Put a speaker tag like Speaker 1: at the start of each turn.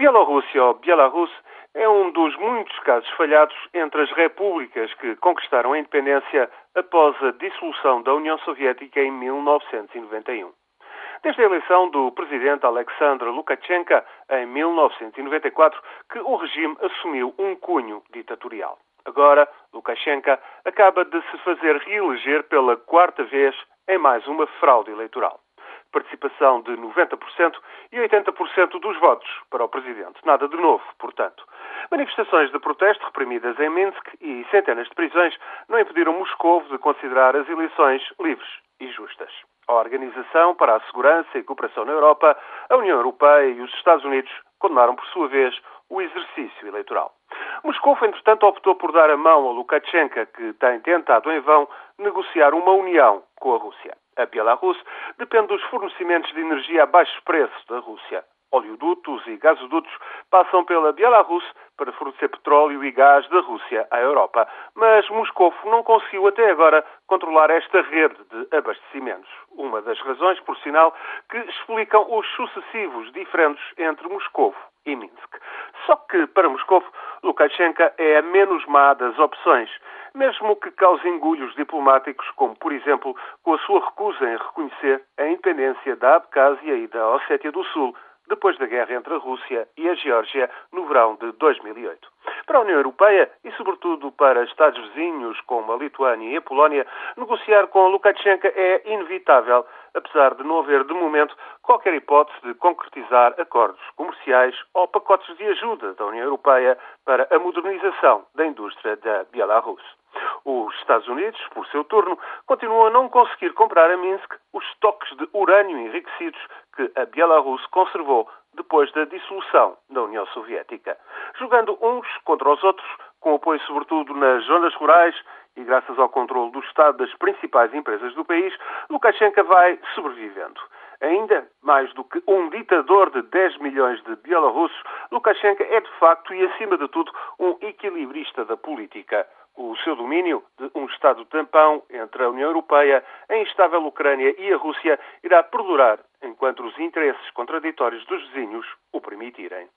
Speaker 1: Bielorrússia, ou Belarus, é um dos muitos casos falhados entre as repúblicas que conquistaram a independência após a dissolução da União Soviética em 1991. Desde a eleição do presidente Alexandre Lukashenko em 1994, que o regime assumiu um cunho ditatorial. Agora, Lukashenko acaba de se fazer reeleger pela quarta vez em mais uma fraude eleitoral participação de 90% e 80% dos votos para o presidente. Nada de novo, portanto. Manifestações de protesto reprimidas em Minsk e centenas de prisões não impediram Moscou de considerar as eleições livres e justas. A Organização para a Segurança e Cooperação na Europa, a União Europeia e os Estados Unidos condenaram, por sua vez, o exercício eleitoral. Moscou, entretanto, optou por dar a mão a Lukashenko, que tem tentado em vão negociar uma união com a Rússia. A Belarus depende dos fornecimentos de energia a baixo preço da Rússia. Oleodutos e gasodutos passam pela Belarus para fornecer petróleo e gás da Rússia à Europa. Mas Moscou não conseguiu até agora controlar esta rede de abastecimentos. Uma das razões, por sinal, que explicam os sucessivos diferentes entre Moscou e Minsk. Só que, para Moscou, Lukashenko é a menos má das opções mesmo que cause engulhos diplomáticos, como, por exemplo, com a sua recusa em reconhecer a independência da Abkhazia e da Ossétia do Sul, depois da guerra entre a Rússia e a Geórgia no verão de 2008. Para a União Europeia e, sobretudo, para Estados vizinhos como a Lituânia e a Polónia, negociar com Lukashenko é inevitável, apesar de não haver, de momento, qualquer hipótese de concretizar acordos comerciais ou pacotes de ajuda da União Europeia para a modernização da indústria da Belarus. Os Estados Unidos, por seu turno, continuam a não conseguir comprar a Minsk os estoques de urânio enriquecidos que a Belarus conservou depois da dissolução da União Soviética. Jogando uns contra os outros, com apoio sobretudo nas zonas rurais e graças ao controle do Estado das principais empresas do país, Lukashenko vai sobrevivendo. Ainda mais do que um ditador de 10 milhões de bielorrussos, Lukashenko é de facto e acima de tudo um equilibrista da política. O seu domínio de um Estado tampão entre a União Europeia, a instável Ucrânia e a Rússia irá perdurar enquanto os interesses contraditórios dos vizinhos o permitirem.